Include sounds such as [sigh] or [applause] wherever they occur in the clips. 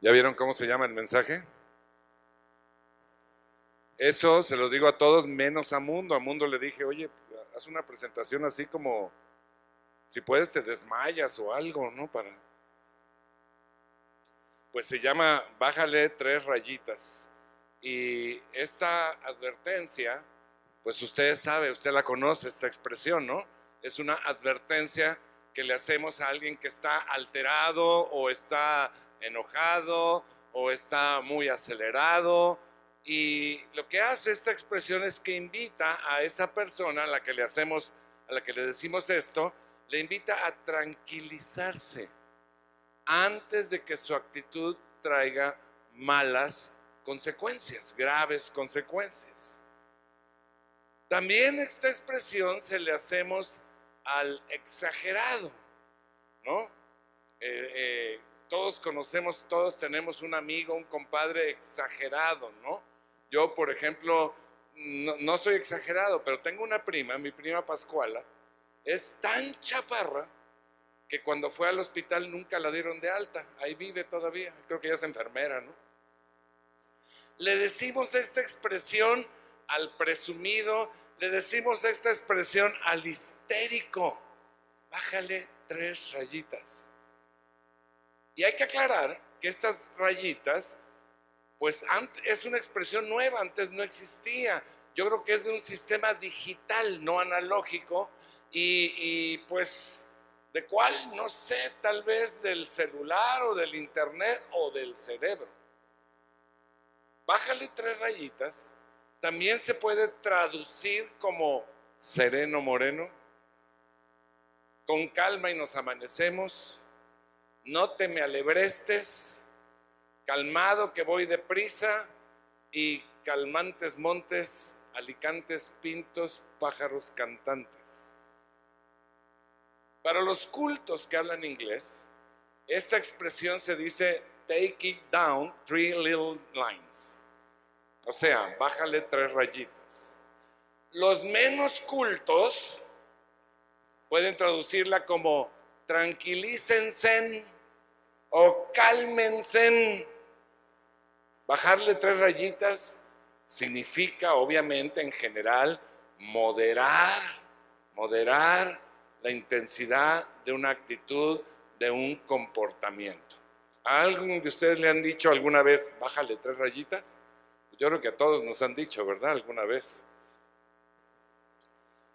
¿Ya vieron cómo se llama el mensaje? Eso se lo digo a todos menos a Mundo. A Mundo le dije, oye, haz una presentación así como, si puedes te desmayas o algo, ¿no? Para... Pues se llama Bájale tres rayitas. Y esta advertencia, pues usted sabe, usted la conoce, esta expresión, ¿no? Es una advertencia que le hacemos a alguien que está alterado o está enojado o está muy acelerado. Y lo que hace esta expresión es que invita a esa persona a la que le hacemos, a la que le decimos esto, le invita a tranquilizarse antes de que su actitud traiga malas consecuencias, graves consecuencias. También esta expresión se le hacemos al exagerado, ¿no? Eh, eh, todos conocemos, todos tenemos un amigo, un compadre exagerado, ¿no? Yo, por ejemplo, no, soy exagerado, pero tengo una prima, mi prima Pascuala, es tan chaparra que cuando fue al hospital nunca la dieron de alta, ahí vive todavía, creo que ella es enfermera, ¿no? Le decimos esta expresión al presumido, le decimos esta expresión al histérico, bájale tres rayitas. Y hay que aclarar que estas rayitas, pues es una expresión nueva, antes no existía. Yo creo que es de un sistema digital, no analógico, y, y pues de cuál, no sé, tal vez del celular o del internet o del cerebro. Bájale tres rayitas, también se puede traducir como sereno moreno, con calma y nos amanecemos, no te me alebrestes, calmado que voy deprisa y calmantes montes, alicantes pintos, pájaros cantantes. Para los cultos que hablan inglés, esta expresión se dice take it down three little lines. O sea, bájale tres rayitas. Los menos cultos pueden traducirla como tranquilícense o cálmense. Bajarle tres rayitas significa, obviamente, en general, moderar, moderar la intensidad de una actitud, de un comportamiento. ¿A alguien de ustedes le han dicho alguna vez, bájale tres rayitas? Yo creo que a todos nos han dicho, ¿verdad? Alguna vez.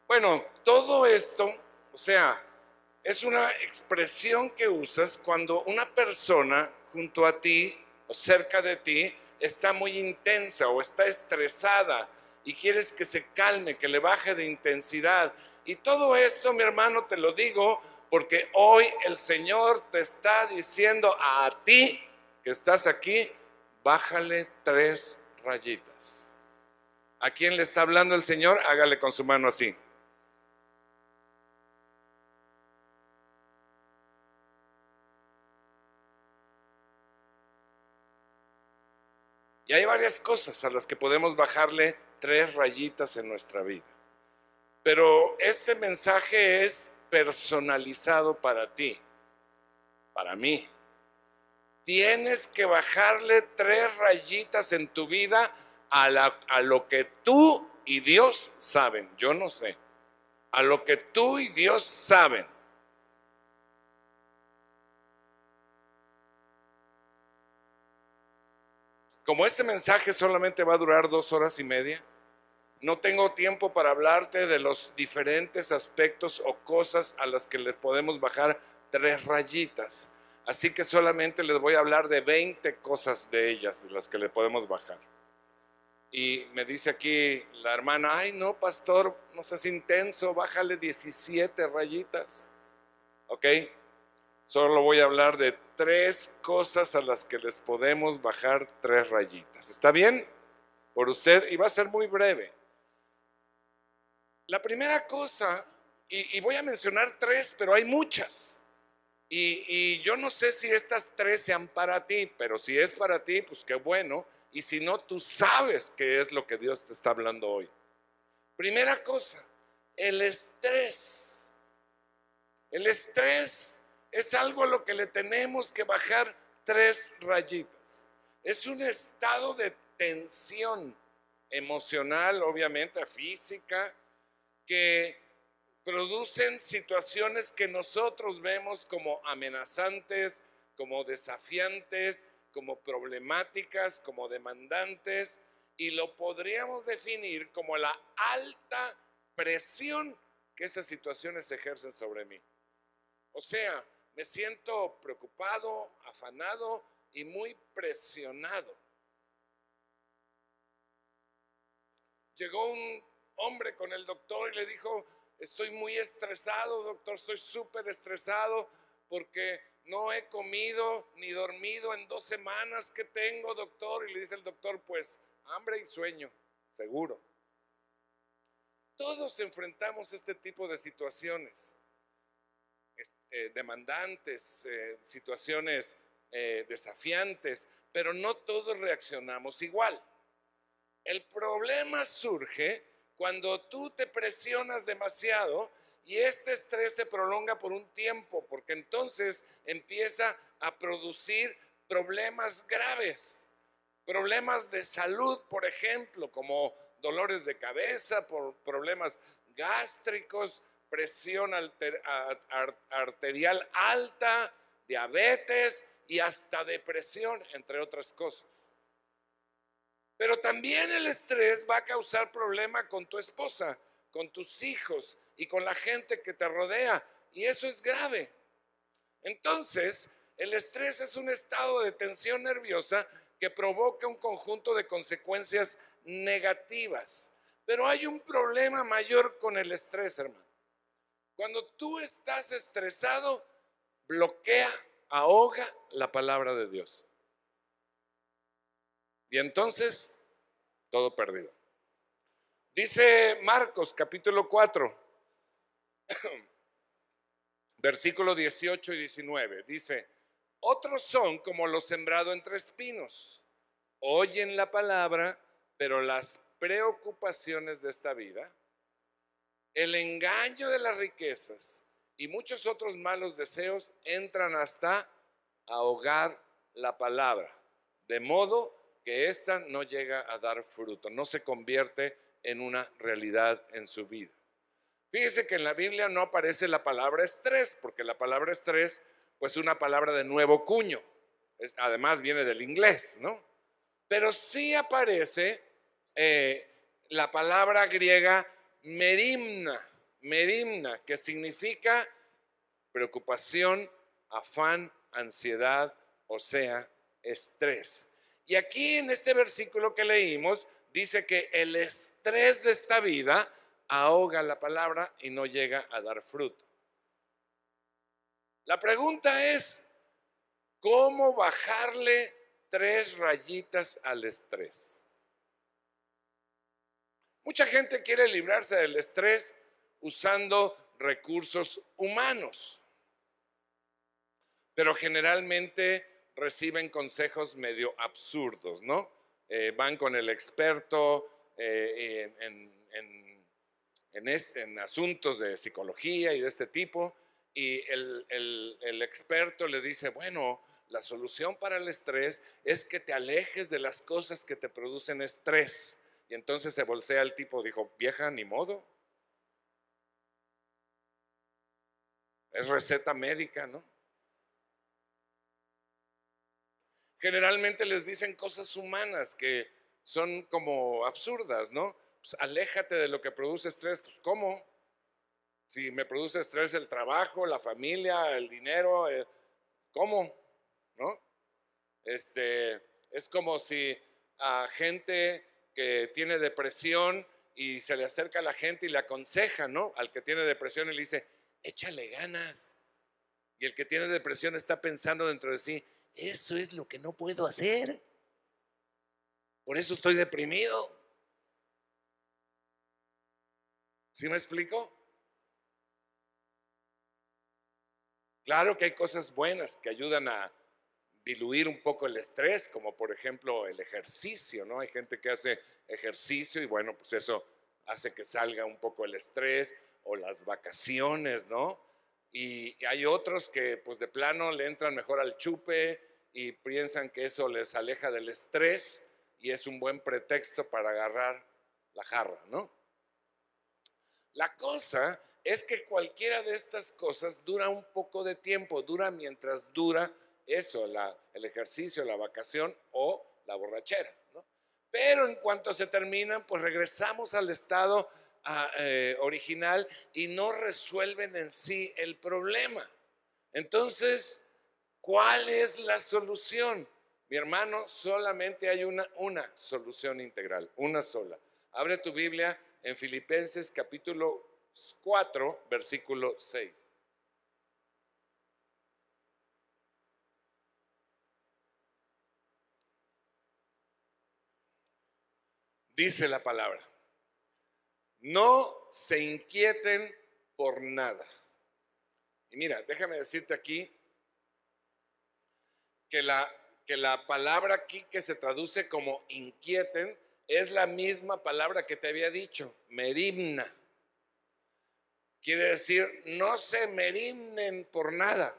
Bueno, todo esto, o sea, es una expresión que usas cuando una persona junto a ti o cerca de ti está muy intensa o está estresada y quieres que se calme, que le baje de intensidad. Y todo esto, mi hermano, te lo digo porque hoy el Señor te está diciendo a ti que estás aquí, bájale tres rayitas. ¿A quién le está hablando el Señor? Hágale con su mano así. Y hay varias cosas a las que podemos bajarle tres rayitas en nuestra vida. Pero este mensaje es personalizado para ti, para mí. Tienes que bajarle tres rayitas en tu vida a, a lo que tú y Dios saben. Yo no sé. A lo que tú y Dios saben. Como este mensaje solamente va a durar dos horas y media, no tengo tiempo para hablarte de los diferentes aspectos o cosas a las que le podemos bajar tres rayitas. Así que solamente les voy a hablar de 20 cosas de ellas, de las que le podemos bajar. Y me dice aquí la hermana, ay no, pastor, no seas intenso, bájale 17 rayitas. ¿Ok? Solo voy a hablar de tres cosas a las que les podemos bajar tres rayitas. ¿Está bien? Por usted, y va a ser muy breve. La primera cosa, y, voy a mencionar tres, pero hay muchas. Y, y, yo no sé si estas tres sean para ti, pero si es para ti, pues qué bueno. Y si no, tú sabes qué es lo que Dios te está hablando hoy. Primera cosa, el estrés. El estrés es algo a lo que le tenemos que bajar tres rayitas. Es un estado de tensión emocional, obviamente, física, que producen situaciones que nosotros vemos como amenazantes, como desafiantes, como problemáticas, como demandantes, y lo podríamos definir como la alta presión que esas situaciones ejercen sobre mí. O sea, me siento preocupado, afanado y muy presionado. Llegó un hombre con el doctor y le dijo, estoy muy estresado, doctor, estoy súper estresado porque no he comido ni dormido en dos semanas que tengo, doctor. Y le dice el doctor, pues hambre y sueño, seguro. Todos enfrentamos este tipo de situaciones, eh, demandantes, eh, situaciones eh, desafiantes, pero no todos reaccionamos igual. El problema surge cuando tú te presionas demasiado y este estrés se prolonga por un tiempo, porque entonces empieza a producir problemas graves, problemas de salud, por ejemplo, como dolores de cabeza, por problemas gástricos, presión arterial alta, diabetes y hasta depresión, entre otras cosas. Pero también el estrés va a causar problema con tu esposa, con tus hijos y con la gente que te rodea. Y eso es grave. Entonces, el estrés es un estado de tensión nerviosa que provoca un conjunto de consecuencias negativas. Pero hay un problema mayor con el estrés, hermano. Cuando tú estás estresado, bloquea, ahoga la palabra de Dios. Y entonces, todo perdido. Dice Marcos capítulo 4, [clears throat] versículo 18 y 19. Dice, otros son como los sembrados entre espinos. Oyen la palabra, pero las preocupaciones de esta vida, el engaño de las riquezas y muchos otros malos deseos entran hasta ahogar la palabra, de modo que ésta no llega a dar fruto, no se convierte en una realidad en su vida. Fíjese que en la Biblia no aparece la palabra estrés, porque la palabra estrés, pues es una palabra de nuevo cuño, además viene del inglés, ¿no? Pero sí aparece eh, la palabra griega merimna, merimna, que significa preocupación, afán, ansiedad, o sea, estrés. Y aquí en este versículo que leímos dice que el estrés de esta vida ahoga la palabra y no llega a dar fruto. La pregunta es, ¿cómo bajarle tres rayitas al estrés? Mucha gente quiere librarse del estrés usando recursos humanos, pero generalmente reciben consejos medio absurdos, ¿no? Eh, van con el experto eh, en, en, asuntos de psicología y de este tipo, y el, el experto le dice, bueno, la solución para el estrés es que te alejes de las cosas que te producen estrés. Y entonces se bolsea el tipo, dijo, vieja, ni modo. Es receta médica, ¿no? generalmente les dicen cosas humanas que son como absurdas, ¿no? Pues aléjate de lo que produce estrés, pues ¿cómo? Si me produce estrés el trabajo, la familia, el dinero, eh, ¿cómo? ¿No? Este, es como si a gente que tiene depresión y se le acerca a la gente y le aconseja, ¿no? Al que tiene depresión y le dice, échale ganas. Y el que tiene depresión está pensando dentro de sí, eso es lo que no puedo hacer. Por eso estoy deprimido. ¿Sí me explico? Claro que hay cosas buenas que ayudan a diluir un poco el estrés, como por ejemplo el ejercicio, ¿no? Hay gente que hace ejercicio y bueno, pues eso hace que salga un poco el estrés o las vacaciones, ¿no? Y hay otros que pues de plano le entran mejor al chupe y piensan que eso les aleja del estrés y es un buen pretexto para agarrar la jarra, ¿no? La cosa es que cualquiera de estas cosas dura un poco de tiempo, dura mientras dura eso, el ejercicio, la vacación o la borrachera. ¿no? Pero en cuanto se terminan, pues regresamos al estado ah, eh, original y no resuelven en sí el problema. Entonces, ¿cuál es la solución? Mi hermano, solamente hay una, una solución integral, una sola. Abre tu Biblia en Filipenses capítulo 4, versículo 6. Dice la palabra, no se inquieten por nada. Y mira, déjame decirte aquí que la, que la palabra aquí que se traduce como inquieten es la misma palabra que te había dicho, merimna. Quiere decir, no se merimnen por nada.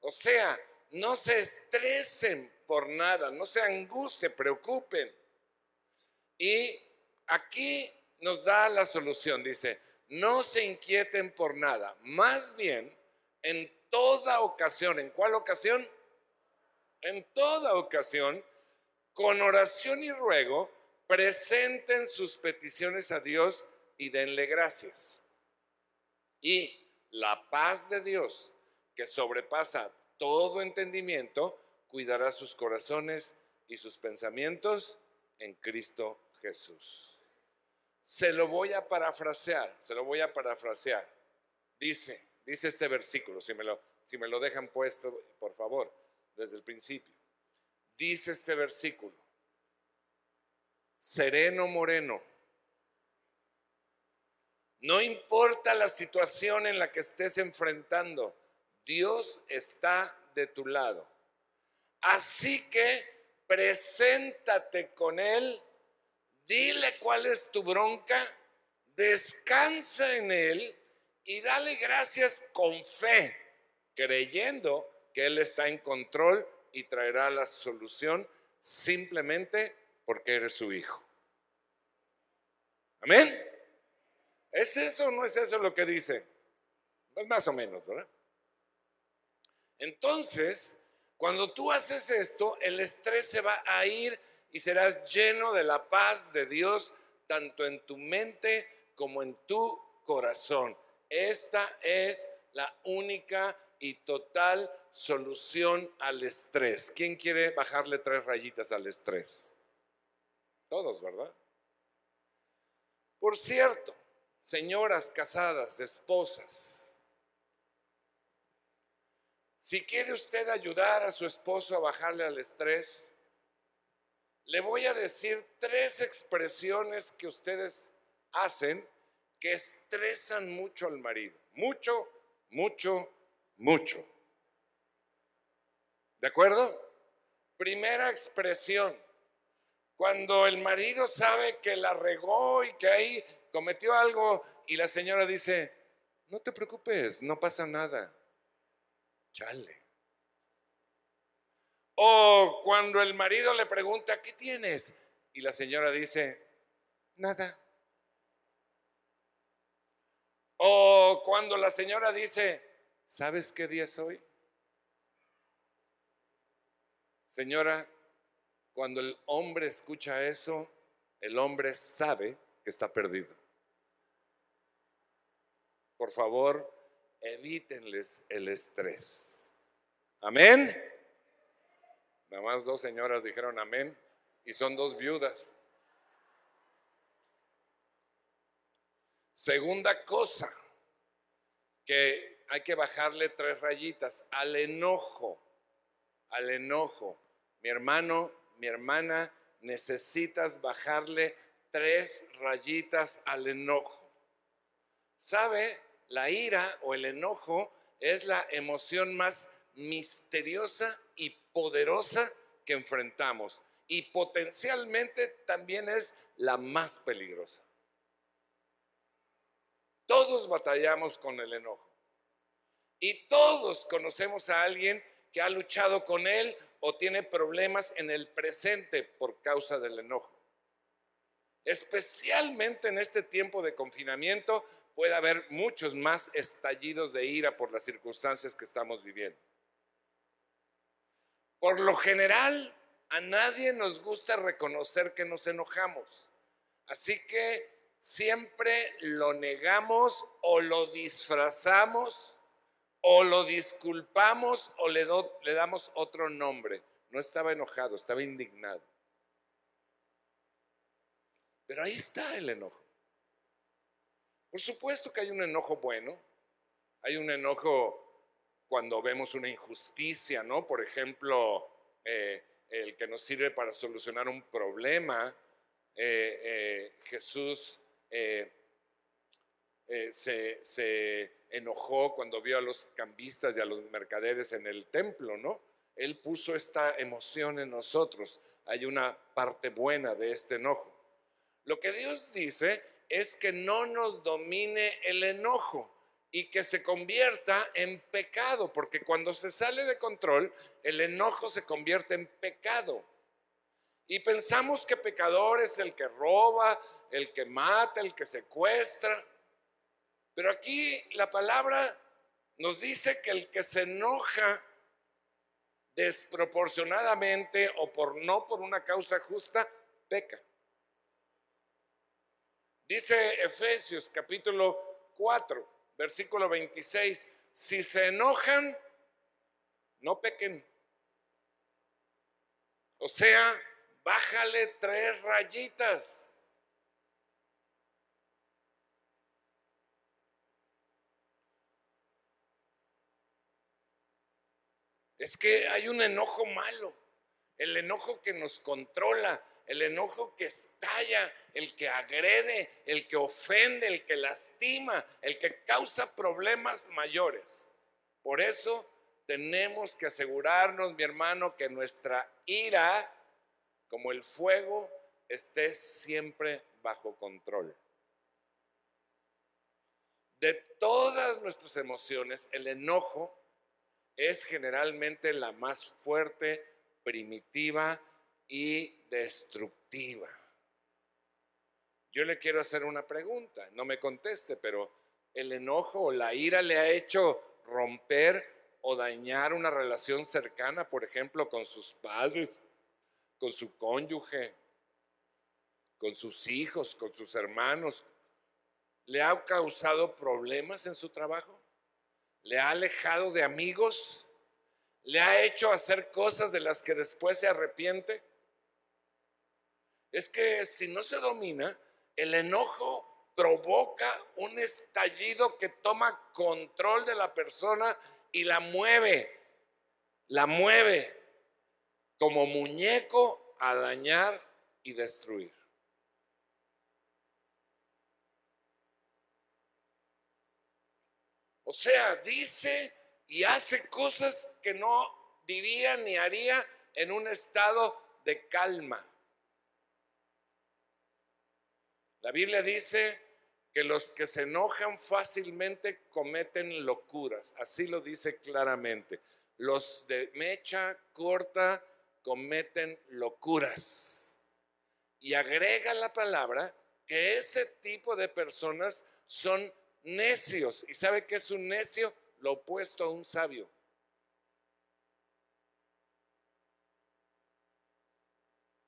O sea, no se estresen por nada, no se angustien, preocupen. Y aquí nos da la solución, dice, no se inquieten por nada, más bien en toda ocasión, ¿en cuál ocasión? En toda ocasión, con oración y ruego, presenten sus peticiones a Dios y denle gracias. Y la paz de Dios, que sobrepasa todo entendimiento, cuidará sus corazones y sus pensamientos en Cristo Jesús. Se lo voy a parafrasear, se lo voy a parafrasear. Dice, dice este versículo, si me lo, si me lo dejan puesto, por favor, desde el principio. Dice este versículo, sereno moreno, no importa la situación en la que estés enfrentando, Dios está de tu lado. Así que preséntate con Él, dile cuál es tu bronca, descansa en Él y dale gracias con fe, creyendo que Él está en control y traerá la solución simplemente porque eres su hijo. Amén. ¿Es eso o no es eso lo que dice? Pues más o menos, ¿verdad? Entonces, cuando tú haces esto, el estrés se va a ir y serás lleno de la paz de Dios, tanto en tu mente como en tu corazón. Esta es la única y total solución al estrés. ¿Quién quiere bajarle tres rayitas al estrés? Todos, ¿verdad? Por cierto, señoras casadas, esposas, si quiere usted ayudar a su esposo a bajarle al estrés, le voy a decir tres expresiones que ustedes hacen que estresan mucho al marido. Mucho, mucho, mucho. ¿De acuerdo? Primera expresión. Cuando el marido sabe que la regó y que ahí cometió algo y la señora dice, no te preocupes, no pasa nada. Chale. O cuando el marido le pregunta, ¿qué tienes? Y la señora dice, nada. O cuando la señora dice, ¿sabes qué día es hoy? Señora, cuando el hombre escucha eso, el hombre sabe que está perdido por favor, evítenles el estrés. Amén. Nada más dos señoras dijeron amén y son dos viudas. Segunda cosa, que hay que bajarle tres rayitas al enojo, al enojo. Mi hermano, mi hermana, necesitas bajarle tres rayitas al enojo. ¿Sabe? La ira o el enojo es la emoción más misteriosa poderosa que enfrentamos y potencialmente también es la más peligrosa. Todos batallamos con el enojo y todos conocemos a alguien que ha luchado con él o tiene problemas en el presente por causa del enojo. Especialmente en este tiempo de confinamiento puede haber muchos más estallidos de ira por las circunstancias que estamos viviendo. Por lo general, a nadie nos gusta reconocer que nos enojamos. Así que siempre lo negamos o lo disfrazamos o lo disculpamos o le, damos otro nombre. No estaba enojado, estaba indignado. Pero ahí está el enojo. Por supuesto que hay un enojo bueno. Hay un enojo cuando vemos una injusticia, ¿no? Por ejemplo, eh, el que nos sirve para solucionar un problema. Eh, eh, Jesús se, se enojó cuando vio a los cambistas y a los mercaderes en el templo, ¿no? Él puso esta emoción en nosotros. Hay una parte buena de este enojo. Lo que Dios dice es que no nos domine el enojo y que se convierta en pecado, porque cuando se sale de control, el enojo se convierte en pecado. Y pensamos que pecador es el que roba, el que mata, el que secuestra. Pero aquí la palabra nos dice que el que se enoja desproporcionadamente o por no por una causa justa, peca. Dice Efesios capítulo 4, versículo 26, si se enojan, no pequen. O sea, bájale tres rayitas. Es que hay un enojo malo, el enojo que nos controla, el enojo que estalla, el que agrede, el que ofende, el que lastima, el que causa problemas mayores. Por eso tenemos que asegurarnos, mi hermano, que nuestra ira, como el fuego, esté siempre bajo control. De todas nuestras emociones, el enojo es generalmente la más fuerte, primitiva y destructiva. Yo le quiero hacer una pregunta, no me conteste, pero el enojo o la ira le ha hecho romper o dañar una relación cercana, por ejemplo, con sus padres, con su cónyuge, con sus hijos, con sus hermanos. ¿Le ha causado problemas en su trabajo? ¿Le ha alejado de amigos? ¿Le ha hecho hacer cosas de las que después se arrepiente? Es que si no se domina, el enojo provoca un estallido que toma control de la persona y la mueve, la mueve como muñeco a dañar y destruir. O sea, dice y hace cosas que no diría ni haría en un estado de calma. La Biblia dice que los que se enojan fácilmente cometen locuras. Así lo dice claramente. Los de mecha corta cometen locuras. Y agrega la palabra que ese tipo de personas son necios. ¿Y sabe qué es un necio? Lo opuesto a un sabio.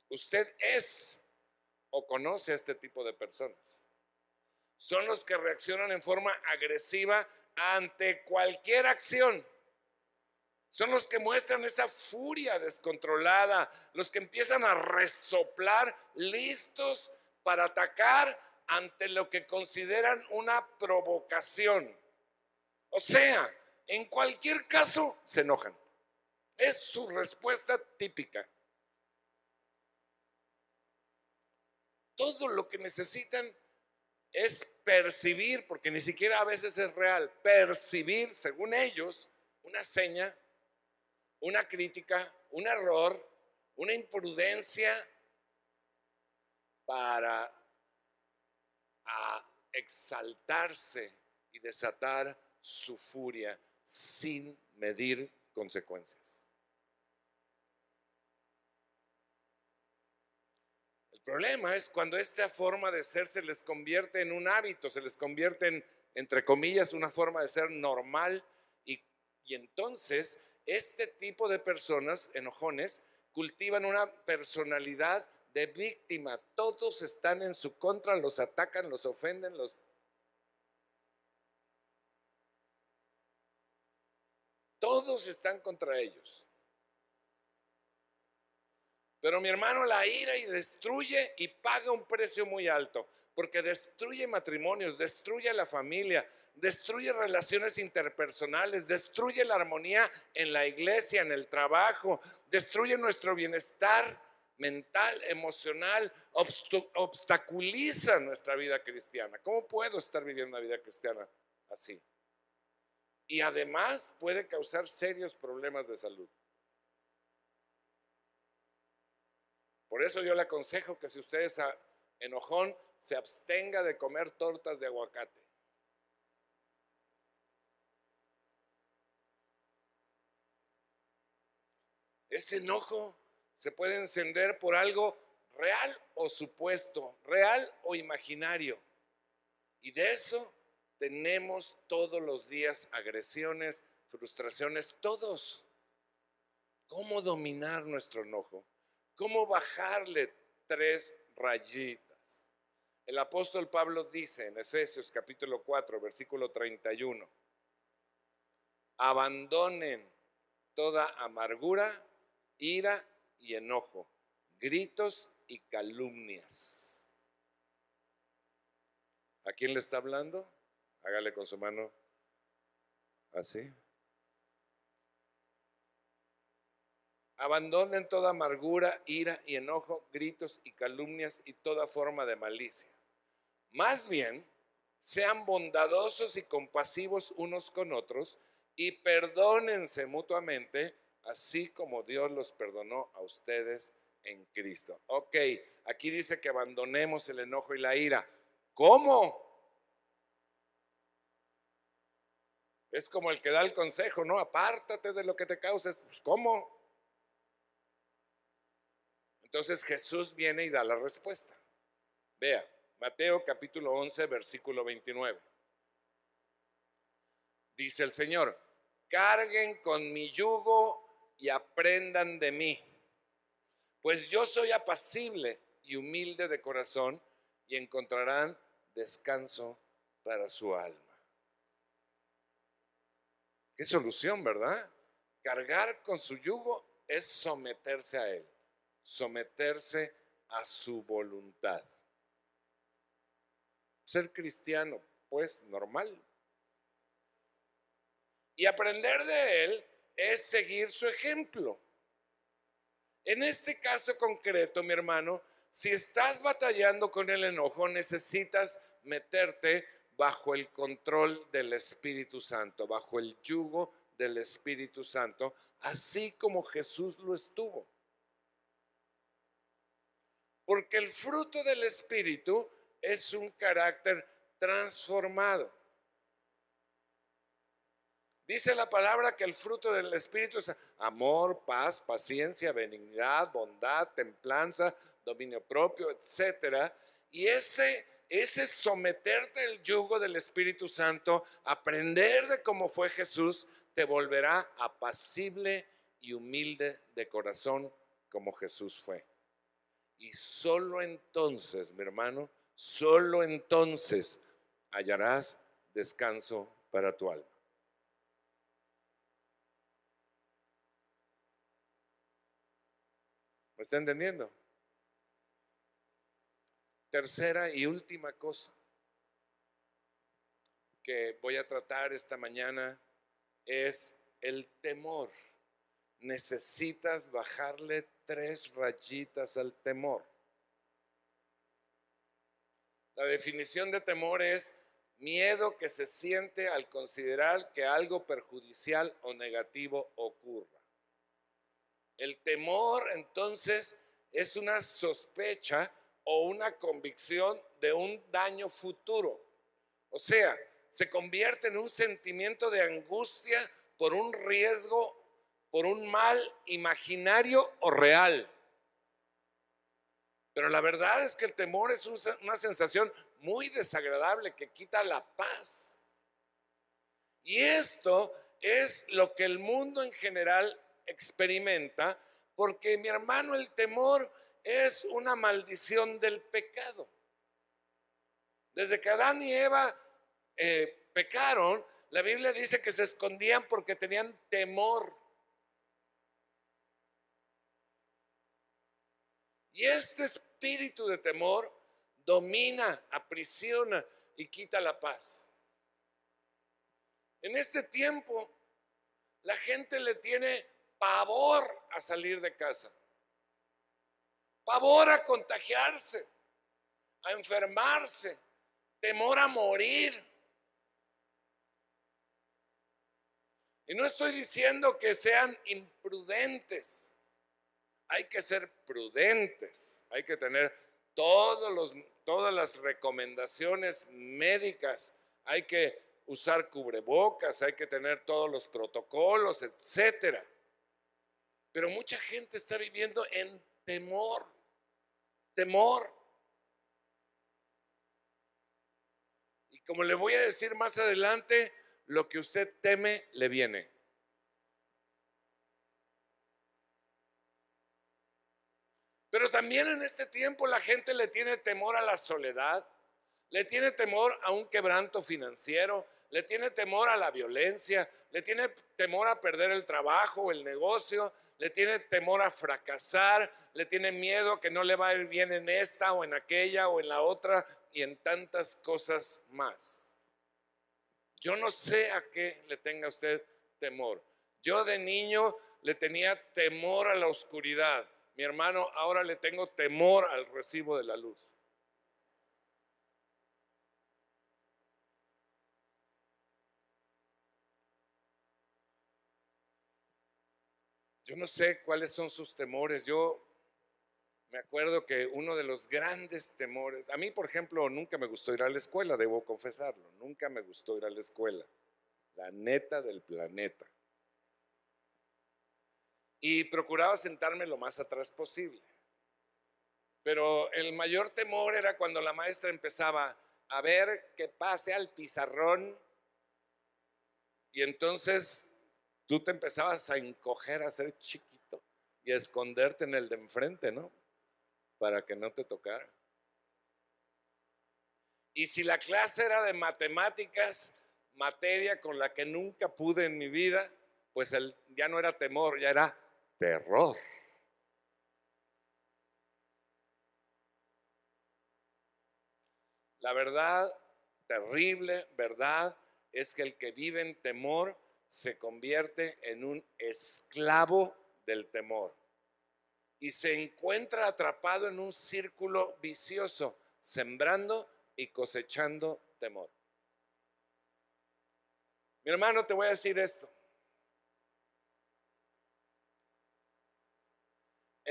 Usted es o conoce a este tipo de personas. Son los que reaccionan en forma agresiva ante cualquier acción. Son los que muestran esa furia descontrolada, los que empiezan a resoplar listos para atacar ante lo que consideran una provocación. O sea, en cualquier caso se enojan. Es su respuesta típica. Todo lo que necesitan es percibir, porque ni siquiera a veces es real, percibir, según ellos, una seña, una crítica, un error, una imprudencia para a exaltarse y desatar su furia sin medir consecuencias. Problema es cuando esta forma de ser se les convierte en un hábito, se les convierte en, entre comillas, una forma de ser normal y, y entonces este tipo de personas, enojones, cultivan una personalidad de víctima. Todos están en su contra, los atacan, los ofenden, los... Todos están contra ellos. Pero mi hermano la ira y destruye y paga un precio muy alto, porque destruye matrimonios, destruye la familia, destruye relaciones interpersonales, destruye la armonía en la iglesia, en el trabajo, destruye nuestro bienestar mental, emocional, obstaculiza nuestra vida cristiana. ¿Cómo puedo estar viviendo una vida cristiana así? Y además puede causar serios problemas de salud. Por eso yo le aconsejo que si usted es enojón, se abstenga de comer tortas de aguacate. Ese enojo se puede encender por algo real o supuesto, real o imaginario. Y de eso tenemos todos los días agresiones, frustraciones, todos. ¿Cómo dominar nuestro enojo? ¿Cómo bajarle tres rayitas? El apóstol Pablo dice en Efesios capítulo 4, versículo 31, abandonen toda amargura, ira y enojo, gritos y calumnias. ¿A quién le está hablando? Hágale con su mano así. Abandonen toda amargura, ira y enojo, gritos y calumnias y toda forma de malicia. Más bien, sean bondadosos y compasivos unos con otros y perdónense mutuamente, así como Dios los perdonó a ustedes en Cristo. Ok, aquí dice que abandonemos el enojo y la ira. ¿Cómo? Es como el que da el consejo, ¿no? Apártate de lo que te causes. Pues, ¿Cómo? Entonces Jesús viene y da la respuesta. Vea, Mateo capítulo 11, versículo 29. Dice el Señor, carguen con mi yugo y aprendan de mí, pues yo soy apacible y humilde de corazón y encontrarán descanso para su alma. Qué solución, ¿verdad? Cargar con su yugo es someterse a él someterse a su voluntad. Ser cristiano, pues normal. Y aprender de él es seguir su ejemplo. En este caso concreto, mi hermano, si estás batallando con el enojo, necesitas meterte bajo el control del Espíritu Santo, bajo el yugo del Espíritu Santo, así como Jesús lo estuvo. Porque el fruto del Espíritu es un carácter transformado. Dice la palabra que el fruto del Espíritu es amor, paz, paciencia, benignidad, bondad, templanza, dominio propio, etc. Y ese, ese someterte al yugo del Espíritu Santo, aprender de cómo fue Jesús, te volverá apacible y humilde de corazón como Jesús fue. Y solo entonces, mi hermano, solo entonces hallarás descanso para tu alma. ¿Me está entendiendo? Tercera y última cosa que voy a tratar esta mañana es el temor necesitas bajarle tres rayitas al temor. La definición de temor es miedo que se siente al considerar que algo perjudicial o negativo ocurra. El temor entonces es una sospecha o una convicción de un daño futuro. O sea, se convierte en un sentimiento de angustia por un riesgo por un mal imaginario o real. Pero la verdad es que el temor es una sensación muy desagradable que quita la paz. Y esto es lo que el mundo en general experimenta, porque mi hermano, el temor es una maldición del pecado. Desde que Adán y Eva eh, pecaron, la Biblia dice que se escondían porque tenían temor. Y este espíritu de temor domina, aprisiona y quita la paz. En este tiempo, la gente le tiene pavor a salir de casa, pavor a contagiarse, a enfermarse, temor a morir. Y no estoy diciendo que sean imprudentes, hay que ser prudentes, hay que tener todos los, todas las recomendaciones médicas, hay que usar cubrebocas, hay que tener todos los protocolos, etcétera. Pero mucha gente está viviendo en temor, temor. Y como le voy a decir más adelante, lo que usted teme le viene. Pero también en este tiempo la gente le tiene temor a la soledad, le tiene temor a un quebranto financiero, le tiene temor a la violencia, le tiene temor a perder el trabajo, el negocio, le tiene temor a fracasar, le tiene miedo que no le va a ir bien en esta o en aquella o en la otra y en tantas cosas más. Yo no sé a qué le tenga usted temor. Yo de niño le tenía temor a la oscuridad. Mi hermano, ahora le tengo temor al recibo de la luz. Yo no sé cuáles son sus temores. Yo me acuerdo que uno de los grandes temores, a mí por ejemplo nunca me gustó ir a la escuela, debo confesarlo, nunca me gustó ir a la escuela, la neta del planeta. Y procuraba sentarme lo más atrás posible. Pero el mayor temor era cuando la maestra empezaba a ver que pase al pizarrón y entonces tú te empezabas a encoger, a ser chiquito y a esconderte en el de enfrente, ¿no? Para que no te tocara. Y si la clase era de matemáticas, materia con la que nunca pude en mi vida, pues el, ya no era temor, ya era terror. La verdad, terrible verdad, es que el que vive en temor se convierte en un esclavo del temor y se encuentra atrapado en un círculo vicioso, sembrando y cosechando temor. Mi hermano, te voy a decir esto.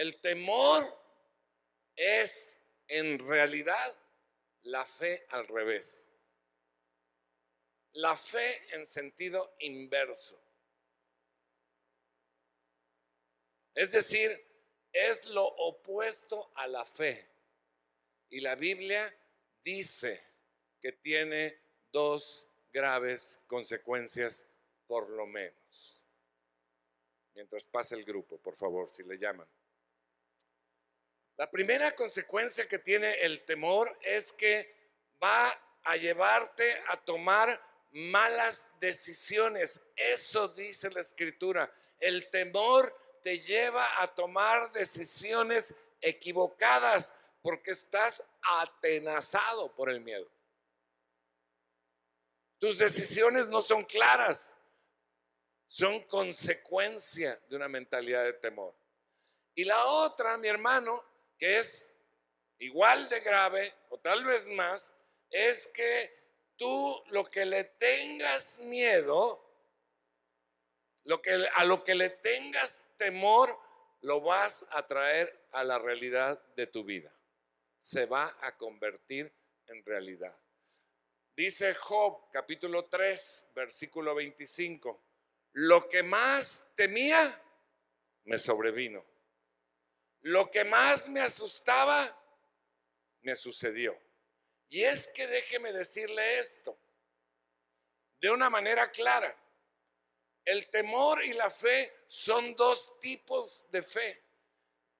El temor es en realidad la fe al revés la fe en sentido inverso. Es decir, es lo opuesto a la fe. Y la Biblia dice que tiene dos graves consecuencias por lo menos. Mientras pasa el grupo, por favor, si le llaman. La primera consecuencia que tiene el temor es que va a llevarte a tomar malas decisiones. Eso dice la escritura. El temor te lleva a tomar decisiones equivocadas porque estás atenazado por el miedo. Tus decisiones no son claras, son consecuencia de una mentalidad de temor. Y la otra, mi hermano, que es igual de grave o tal vez más, es que tú lo que le tengas miedo, lo que, a lo que le tengas temor, lo vas a traer a la realidad de tu vida. Se va a convertir en realidad. Dice Job capítulo 3, versículo 25, lo que más temía me sobrevino. Lo que más me asustaba me sucedió. Y es que déjeme decirle esto de una manera clara. El temor y la fe son dos tipos de fe.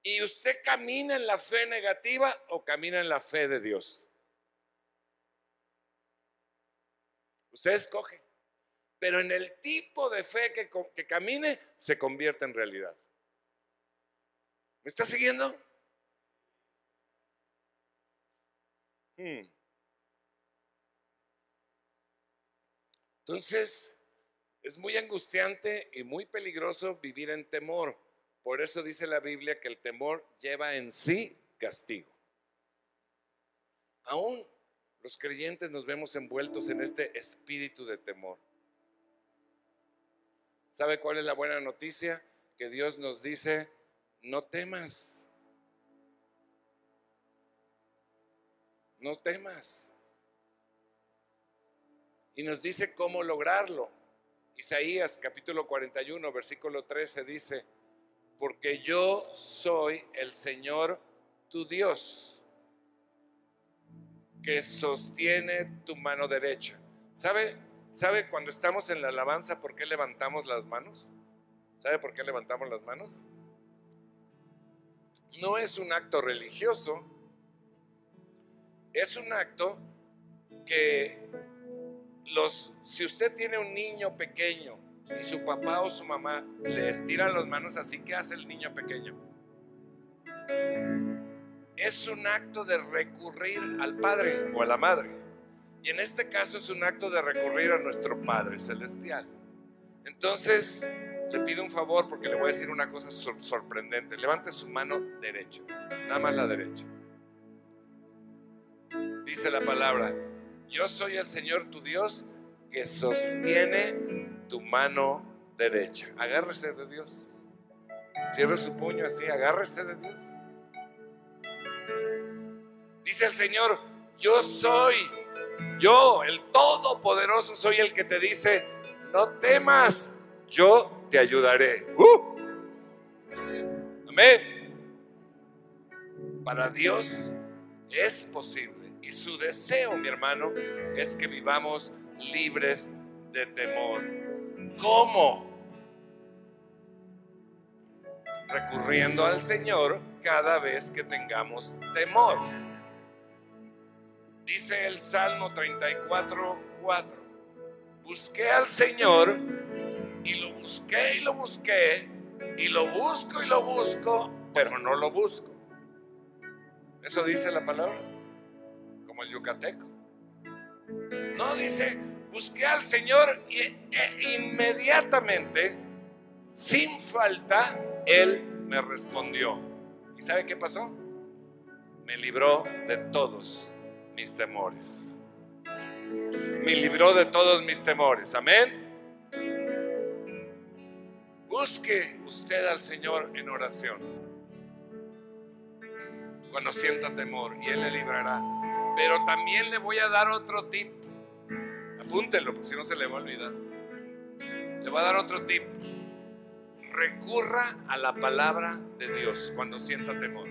Y usted camina en la fe negativa o camina en la fe de Dios. Usted escoge. Pero en el tipo de fe que, camine se convierte en realidad. ¿Me está siguiendo? Hmm. Entonces, es muy angustiante y muy peligroso vivir en temor. Por eso dice la Biblia que el temor lleva en sí castigo. Aún los creyentes nos vemos envueltos en este espíritu de temor. ¿Sabe cuál es la buena noticia? Que Dios nos dice, no temas. No temas. Y nos dice cómo lograrlo. Isaías capítulo 41, versículo 13 dice, porque yo soy el Señor tu Dios, que sostiene tu mano derecha. ¿Sabe, ¿Sabe cuando estamos en la alabanza por qué levantamos las manos? ¿Sabe por qué levantamos las manos? No es un acto religioso, es un acto que los, si usted tiene un niño pequeño y su papá o su mamá le estiran las manos así, ¿qué hace el niño pequeño? Es un acto de recurrir al Padre o a la Madre. Y en este caso es un acto de recurrir a nuestro Padre Celestial. Entonces, le pido un favor porque le voy a decir una cosa sorprendente. Levante su mano derecha, nada más la derecha. Dice la palabra, yo soy el Señor tu Dios que sostiene tu mano derecha. Agárrese de Dios. Cierre su puño así, agárrese de Dios. Dice el Señor, yo soy, yo, el Todopoderoso, soy el que te dice, no temas, yo te ayudaré. ¡Uh! Amén. Para Dios es posible. Y su deseo, mi hermano, es que vivamos libres de temor. ¿Cómo? Recurriendo al Señor cada vez que tengamos temor. Dice el Salmo 34, 4. Busqué al Señor y lo busqué y lo busqué y lo busco y lo busco, pero no lo busco. Eso dice la palabra el yucateco. No, dice, busqué al Señor y e inmediatamente, sin falta, Él me respondió. ¿Y sabe qué pasó? Me libró de todos mis temores. Me libró de todos mis temores. Amén. Busque usted al Señor en oración cuando sienta temor y Él le librará. Pero también le voy a dar otro tip. Apúntelo, porque si no se le va a olvidar. Le voy a dar otro tip. Recurra a la palabra de Dios cuando sienta temor.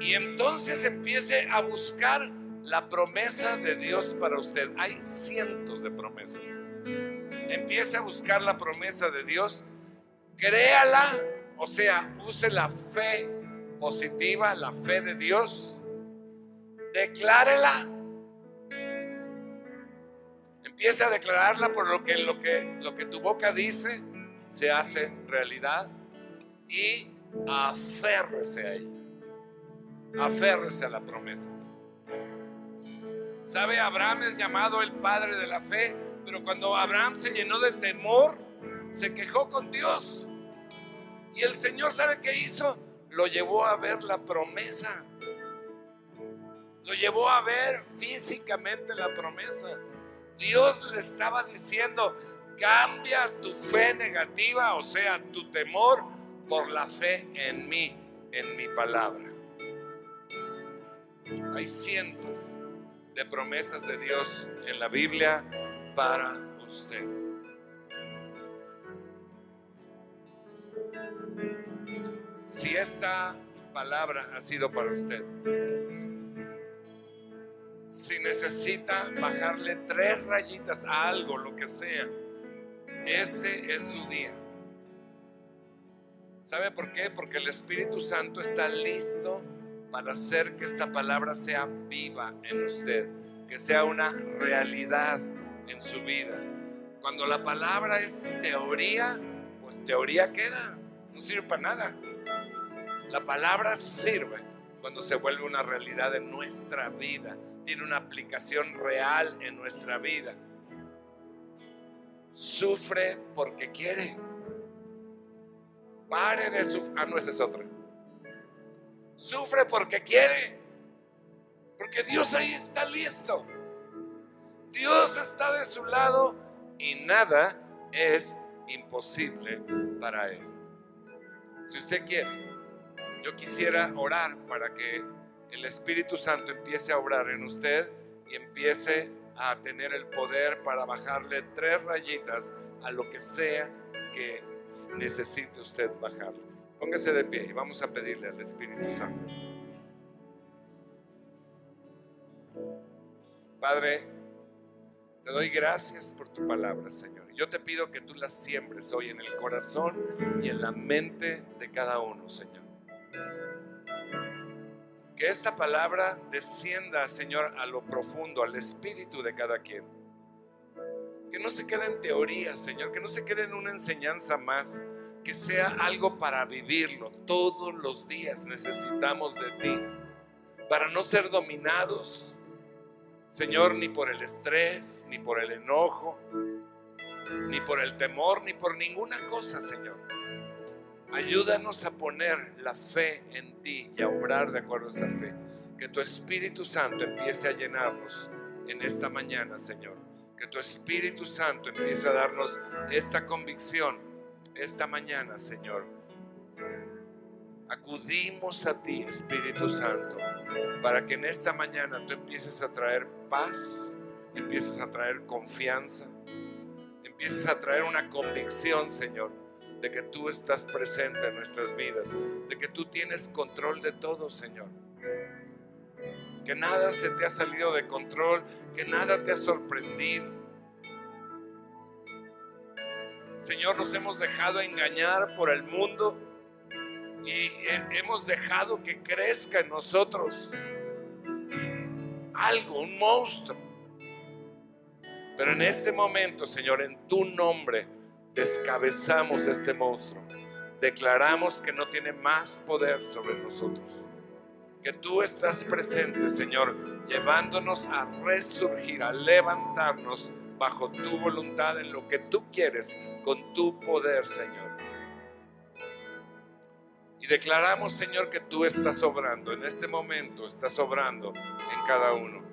Y entonces empiece a buscar la promesa de Dios para usted. Hay cientos de promesas. Empiece a buscar la promesa de Dios. Créala, o sea, use la fe positiva, la fe de Dios declárela. Empieza a declararla por lo que, lo que, lo que tu boca dice se hace realidad y aférrese a ella. Aférrese a la promesa. ¿Sabe? Abraham es llamado el padre de la fe, pero cuando Abraham se llenó de temor, se quejó con Dios. Y el Señor, ¿sabe qué hizo? Lo llevó a ver la promesa. Lo llevó a ver físicamente la promesa. Dios le estaba diciendo, cambia tu fe negativa, o sea, tu temor, por la fe en mí, en mi palabra. Hay cientos de promesas de Dios en la Biblia para usted. Si esta palabra ha sido para usted, si necesita bajarle tres rayitas a algo, lo que sea, este es su día. ¿Sabe por qué? Porque el Espíritu Santo está listo para hacer que esta palabra sea viva en usted, que sea una realidad en su vida. Cuando la palabra es teoría, pues teoría queda, no sirve para nada. La palabra sirve cuando se vuelve una realidad en nuestra vida, tiene una aplicación real en nuestra vida. Sufre porque quiere. Pare de sufrir. Ah, no, es otra. Sufre porque quiere. Porque Dios ahí está listo. Dios está de su lado y nada es imposible para Él. Si usted quiere, yo quisiera orar para que el Espíritu Santo empiece a obrar en usted y empiece a tener el poder para bajarle tres rayitas a lo que sea que necesite usted bajarle. Póngase de pie y vamos a pedirle al Espíritu Santo. Padre, te doy gracias por tu palabra, Señor. Yo te pido que tú la siembres hoy en el corazón y en la mente de cada uno, Señor. Que esta palabra descienda, Señor, a lo profundo, al espíritu de cada quien. Que no se quede en teoría, Señor, que no se quede en una enseñanza más, que sea algo para vivirlo. Todos los días necesitamos de ti para no ser dominados, Señor, ni por el estrés, ni por el enojo, ni por el temor, ni por ninguna cosa, Señor Ayúdanos a poner la fe en ti y a obrar de acuerdo a esa fe. Que tu Espíritu Santo empiece a llenarnos en esta mañana, Señor. Que tu Espíritu Santo empiece a darnos esta convicción esta mañana, Señor. Acudimos a ti, Espíritu Santo, para que en esta mañana tú empieces a traer paz, empieces a traer confianza, empieces a traer una convicción, Señor de que tú estás presente en nuestras vidas, de que tú tienes control de todo, Señor. Que nada se te ha salido de control, que nada te ha sorprendido. Señor, nos hemos dejado engañar por el mundo y hemos dejado que crezca en nosotros algo, un monstruo. Pero en este momento, Señor, en tu nombre, descabezamos este monstruo. Declaramos que no tiene más poder sobre nosotros. Que tú estás presente, Señor, llevándonos a resurgir, a levantarnos bajo tu voluntad en lo que tú quieres, con tu poder, Señor. Y declaramos, Señor, que tú estás obrando. En este momento estás obrando en cada uno.